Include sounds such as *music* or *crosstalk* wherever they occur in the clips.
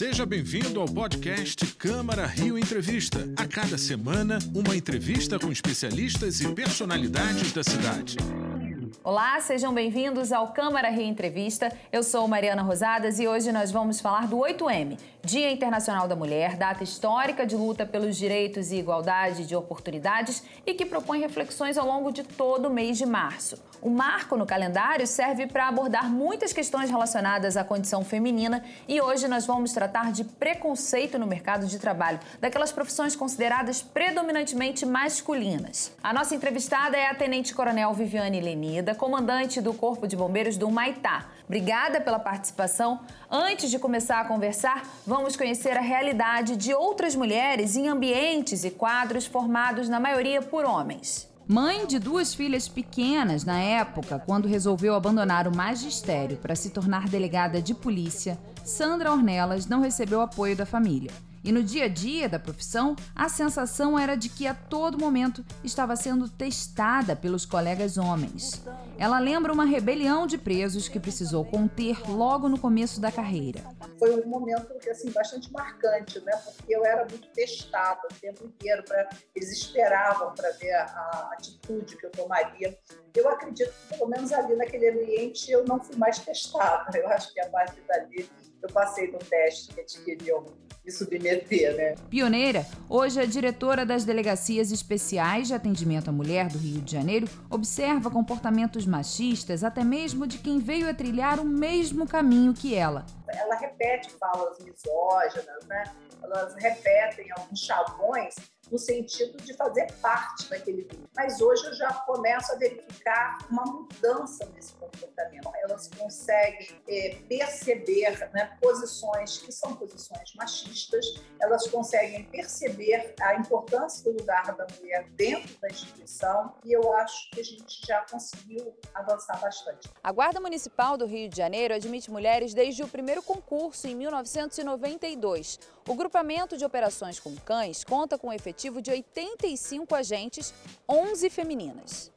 Seja bem-vindo ao podcast Câmara Rio Entrevista. A cada semana, uma entrevista com especialistas e personalidades da cidade. Olá, sejam bem-vindos ao Câmara Rio Entrevista. Eu sou Mariana Rosadas e hoje nós vamos falar do 8M, Dia Internacional da Mulher, data histórica de luta pelos direitos e igualdade de oportunidades e que propõe reflexões ao longo de todo o mês de março. O marco no calendário serve para abordar muitas questões relacionadas à condição feminina e hoje nós vamos tratar de preconceito no mercado de trabalho, daquelas profissões consideradas predominantemente masculinas. A nossa entrevistada é a Tenente Coronel Viviane Lenida comandante do Corpo de Bombeiros do Maitá. Obrigada pela participação. Antes de começar a conversar, vamos conhecer a realidade de outras mulheres em ambientes e quadros formados na maioria por homens. Mãe de duas filhas pequenas na época, quando resolveu abandonar o magistério para se tornar delegada de polícia, Sandra Ornelas não recebeu apoio da família. E no dia a dia da profissão, a sensação era de que a todo momento estava sendo testada pelos colegas homens. Ela lembra uma rebelião de presos que precisou conter logo no começo da carreira. Foi um momento assim bastante marcante, né? Porque eu era muito testada o tempo inteiro eles esperavam para ver a, atitude que eu tomaria. Eu acredito que pelo menos ali naquele ambiente eu não fui mais testada. Eu acho que a partir dali eu passei no teste que eles me submeter, né? Pioneira, hoje a diretora das delegacias especiais de atendimento à mulher do Rio de Janeiro observa comportamentos machistas até mesmo de quem veio a trilhar o mesmo caminho que ela. Ela repete falas misóginas, né? Elas repetem alguns chavões no sentido de fazer parte daquele grupo. Mas hoje eu já começo a verificar uma mudança nesse comportamento. Elas conseguem é, perceber né, posições que são posições machistas, elas conseguem perceber a importância do lugar da mulher dentro da instituição e eu acho que a gente já conseguiu avançar bastante. A Guarda Municipal do Rio de Janeiro admite mulheres desde o primeiro concurso em 1992. O grupamento de operações com cães conta com um efetivo de 85 agentes, 11 femininas.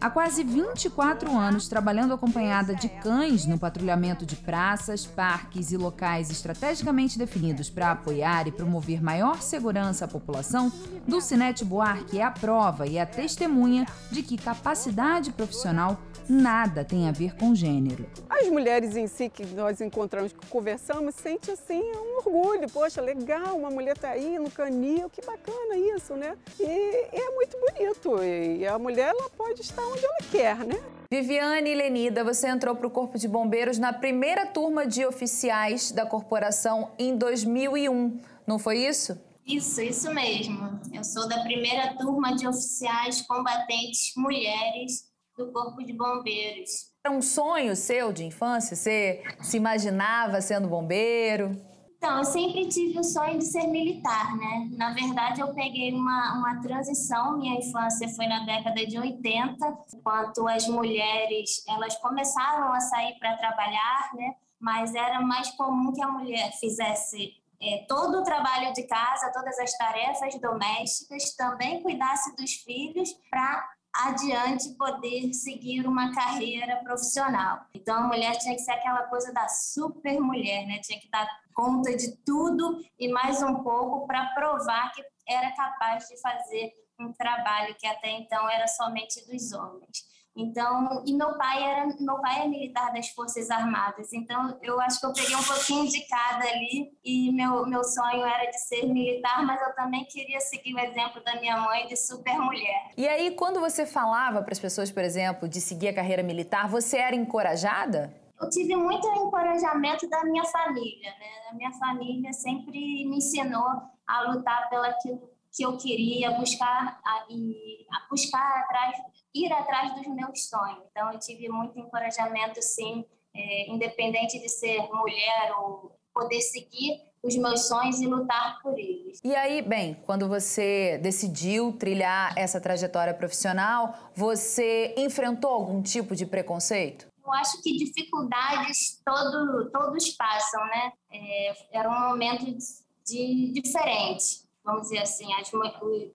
Há quase 24 anos trabalhando acompanhada de cães no patrulhamento de praças, parques e locais estrategicamente definidos para apoiar e promover maior segurança à população, Dulcinete Buarque é a prova e a testemunha de que capacidade profissional nada tem a ver com gênero. As mulheres em si que nós encontramos, que conversamos, sente assim um orgulho. Poxa, legal, uma mulher tá aí no canil, que bacana isso, né? E, e é muito bonito. E a mulher ela pode estar onde ela quer, né? Viviane Lenida, você entrou para o Corpo de Bombeiros na primeira turma de oficiais da corporação em 2001, não foi isso? Isso, isso mesmo. Eu sou da primeira turma de oficiais combatentes mulheres do Corpo de Bombeiros. Era um sonho seu de infância? Você se imaginava sendo bombeiro? Então, eu sempre tive o sonho de ser militar, né? Na verdade, eu peguei uma, uma transição. Minha infância foi na década de 80, enquanto as mulheres elas começaram a sair para trabalhar, né? Mas era mais comum que a mulher fizesse é, todo o trabalho de casa, todas as tarefas domésticas, também cuidasse dos filhos para adiante poder seguir uma carreira profissional. Então a mulher tinha que ser aquela coisa da super mulher, né? Tinha que dar conta de tudo e mais um pouco para provar que era capaz de fazer um trabalho que até então era somente dos homens. Então, e meu pai era, meu pai é militar das Forças Armadas, então eu acho que eu peguei um pouquinho de cada ali e meu, meu sonho era de ser militar, mas eu também queria seguir o exemplo da minha mãe de super mulher. E aí, quando você falava para as pessoas, por exemplo, de seguir a carreira militar, você era encorajada? Eu tive muito encorajamento da minha família, né? A minha família sempre me ensinou a lutar pelaquilo que eu queria, buscar a, e a buscar atrás ir atrás dos meus sonhos. Então, eu tive muito encorajamento, sim, é, independente de ser mulher ou poder seguir os meus sonhos e lutar por eles. E aí, bem, quando você decidiu trilhar essa trajetória profissional, você enfrentou algum tipo de preconceito? Eu acho que dificuldades todo, todos passam, né? É, era um momento de, de diferente vamos dizer assim, as,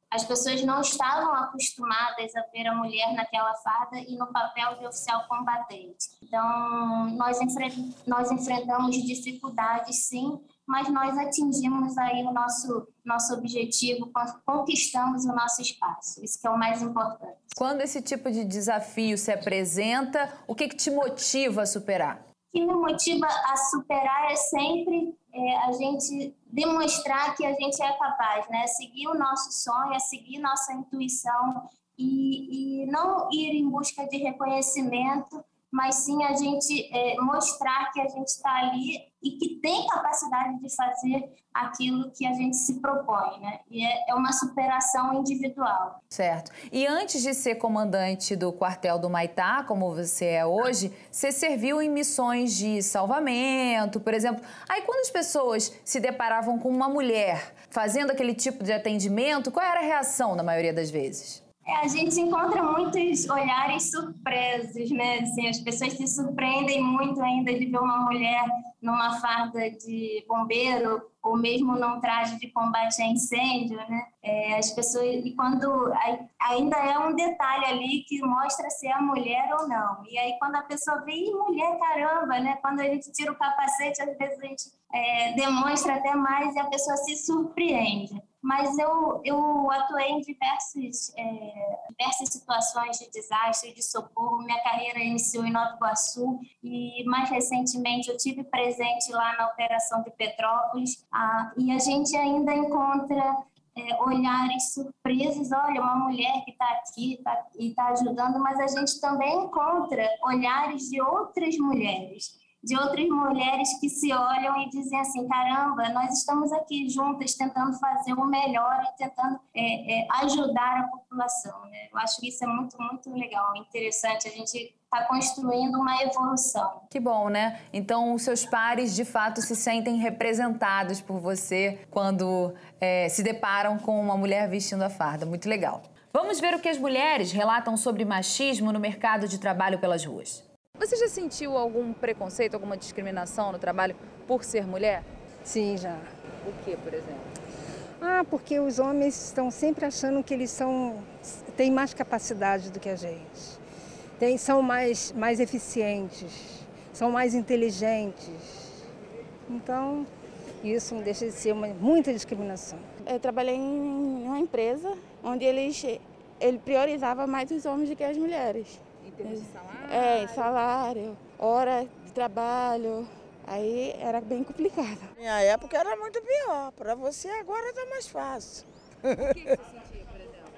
as pessoas não estavam acostumadas a ver a mulher naquela farda e no papel de oficial combatente. Então, nós, enfre nós enfrentamos dificuldades, sim, mas nós atingimos aí o nosso, nosso objetivo, conquistamos o nosso espaço. Isso que é o mais importante. Quando esse tipo de desafio se apresenta, o que, que te motiva a superar? Que me motiva a superar é sempre é, a gente demonstrar que a gente é capaz, né? Seguir o nosso sonho, é seguir nossa intuição e, e não ir em busca de reconhecimento, mas sim a gente é, mostrar que a gente está ali e que tem capacidade de fazer aquilo que a gente se propõe, né? E é, é, uma superação individual. Certo. E antes de ser comandante do quartel do Maitá, como você é hoje, você serviu em missões de salvamento, por exemplo. Aí quando as pessoas se deparavam com uma mulher fazendo aquele tipo de atendimento, qual era a reação na maioria das vezes? É, a gente encontra muitos olhares surpresos, né? Assim, as pessoas se surpreendem muito ainda de ver uma mulher numa farda de bombeiro ou mesmo num traje de combate a incêndio, né? É, as pessoas e quando ainda é um detalhe ali que mostra se é mulher ou não. E aí quando a pessoa vê, mulher, caramba, né? Quando a gente tira o capacete, às vezes a gente é, demonstra até mais e a pessoa se surpreende mas eu, eu atuei em diversas, é, diversas situações de desastre, de socorro. Minha carreira iniciou em Nova Iguaçu e, mais recentemente, eu tive presente lá na Operação de Petrópolis. Ah, e a gente ainda encontra é, olhares surpresos. Olha, uma mulher que está aqui tá, e está ajudando, mas a gente também encontra olhares de outras mulheres de outras mulheres que se olham e dizem assim: caramba, nós estamos aqui juntas tentando fazer o melhor e tentando é, é, ajudar a população. Né? Eu acho que isso é muito, muito legal, interessante. A gente está construindo uma evolução. Que bom, né? Então, os seus pares de fato se sentem representados por você quando é, se deparam com uma mulher vestindo a farda. Muito legal. Vamos ver o que as mulheres relatam sobre machismo no mercado de trabalho pelas ruas. Você já sentiu algum preconceito, alguma discriminação no trabalho por ser mulher? Sim, já. O que, por exemplo? Ah, porque os homens estão sempre achando que eles são têm mais capacidade do que a gente. Tem, são mais, mais eficientes, são mais inteligentes. Então, isso me deixa de ser uma, muita discriminação. Eu trabalhei em uma empresa onde eles, ele priorizava mais os homens do que as mulheres. Em termos de salário? É, salário, hora de trabalho. Aí era bem complicado. Minha época era muito pior. Para você agora está mais fácil. O que você sentia, por exemplo?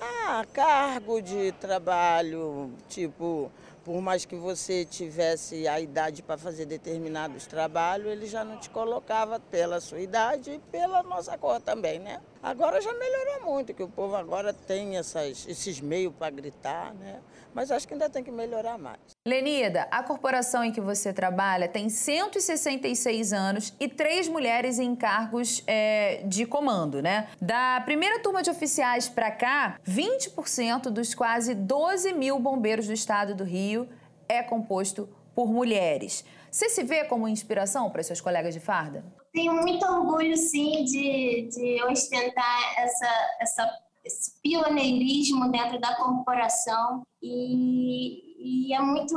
*laughs* Ah, cargo de trabalho, tipo, por mais que você tivesse a idade para fazer determinados trabalhos, ele já não te colocava pela sua idade e pela nossa cor também, né? Agora já melhorou muito, que o povo agora tem essas, esses meios para gritar, né? mas acho que ainda tem que melhorar mais. Lenida, a corporação em que você trabalha tem 166 anos e três mulheres em cargos é, de comando, né? Da primeira turma de oficiais para cá, 20% dos quase 12 mil bombeiros do estado do Rio é composto por mulheres. Você se vê como inspiração para seus colegas de farda? Tenho muito orgulho, sim, de, de ostentar essa, essa esse pioneirismo dentro da corporação e, e, é muito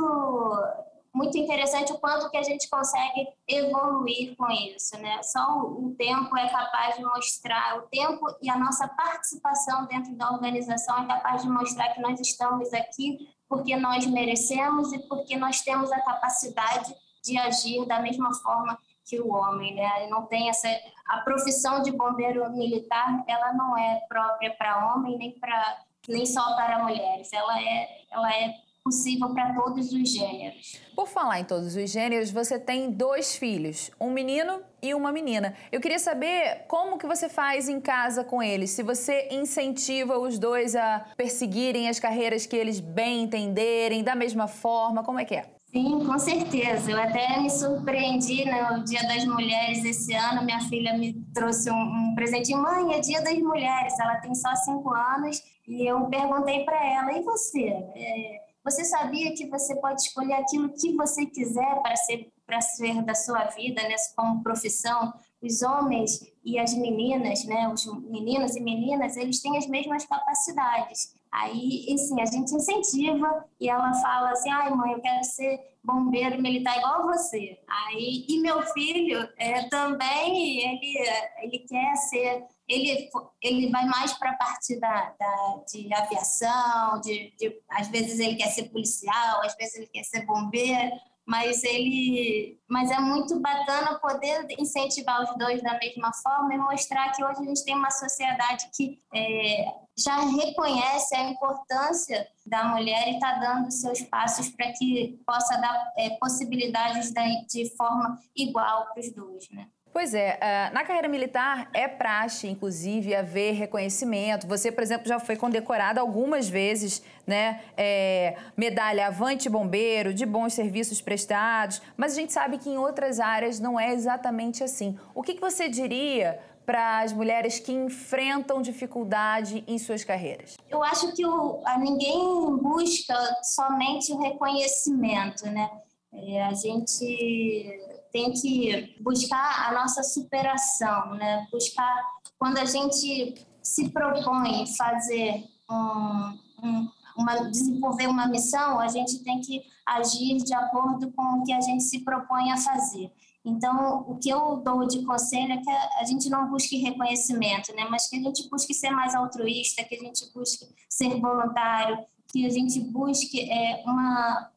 muito interessante o quanto que a gente consegue evoluir com isso, né? Só o tempo é capaz de mostrar, o tempo e a nossa participação dentro da organização é capaz de mostrar que nós estamos aqui porque nós merecemos e porque nós temos a capacidade de agir da mesma forma que o homem, né? Não tem essa a profissão de bombeiro militar, ela não é própria para homem nem para nem só para mulheres. Ela é ela é possível para todos os gêneros. Por falar em todos os gêneros, você tem dois filhos, um menino e uma menina. Eu queria saber como que você faz em casa com eles, se você incentiva os dois a perseguirem as carreiras que eles bem entenderem, da mesma forma, como é que é? Sim, com certeza. Eu até me surpreendi no Dia das Mulheres esse ano. Minha filha me trouxe um, um presentinho. Mãe, é Dia das Mulheres. Ela tem só cinco anos. E eu perguntei para ela: e você? É, você sabia que você pode escolher aquilo que você quiser para ser, para ser da sua vida, né, como profissão? os homens e as meninas, né, os meninos e meninas, eles têm as mesmas capacidades. Aí, assim, a gente incentiva e ela fala assim, ai mãe, eu quero ser bombeiro militar igual você. Aí, e meu filho é, também, ele, ele quer ser, ele, ele vai mais para a parte da, da, de aviação, de, de, às vezes ele quer ser policial, às vezes ele quer ser bombeiro, mas ele mas é muito bacana poder incentivar os dois da mesma forma e mostrar que hoje a gente tem uma sociedade que é, já reconhece a importância da mulher e está dando seus passos para que possa dar é, possibilidades de, de forma igual para os dois, né? Pois é, eh, na carreira militar é praxe, inclusive, haver reconhecimento. Você, por exemplo, já foi condecorada algumas vezes, né? É, medalha Avante Bombeiro, de bons serviços prestados, mas a gente sabe que em outras áreas não é exatamente assim. O que, que você diria para as mulheres que enfrentam dificuldade em suas carreiras? Eu acho que o, ninguém busca somente o reconhecimento, né? É, a gente tem que buscar a nossa superação, né? Buscar quando a gente se propõe fazer um, um, uma, desenvolver uma missão, a gente tem que agir de acordo com o que a gente se propõe a fazer. Então, o que eu dou de conselho é que a gente não busque reconhecimento, né? mas que a gente busque ser mais altruísta, que a gente busque ser voluntário, que a gente busque é, uma,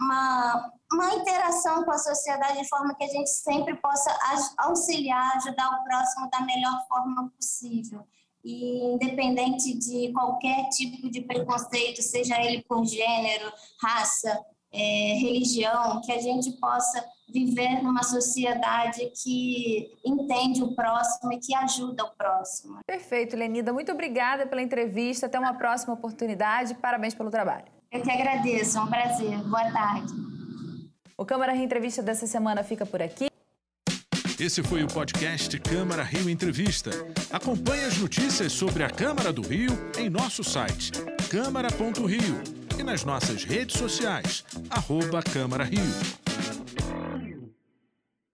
uma uma interação com a sociedade de forma que a gente sempre possa auxiliar, ajudar o próximo da melhor forma possível. E independente de qualquer tipo de preconceito, seja ele por gênero, raça, é, religião, que a gente possa viver numa sociedade que entende o próximo e que ajuda o próximo. Perfeito, Lenida. Muito obrigada pela entrevista. Até uma próxima oportunidade. Parabéns pelo trabalho. Eu que agradeço. É um prazer. Boa tarde. O Câmara Rio Entrevista dessa semana fica por aqui. Esse foi o podcast Câmara Rio Entrevista. Acompanhe as notícias sobre a Câmara do Rio em nosso site câmara.rio e nas nossas redes sociais, arroba Câmara Rio.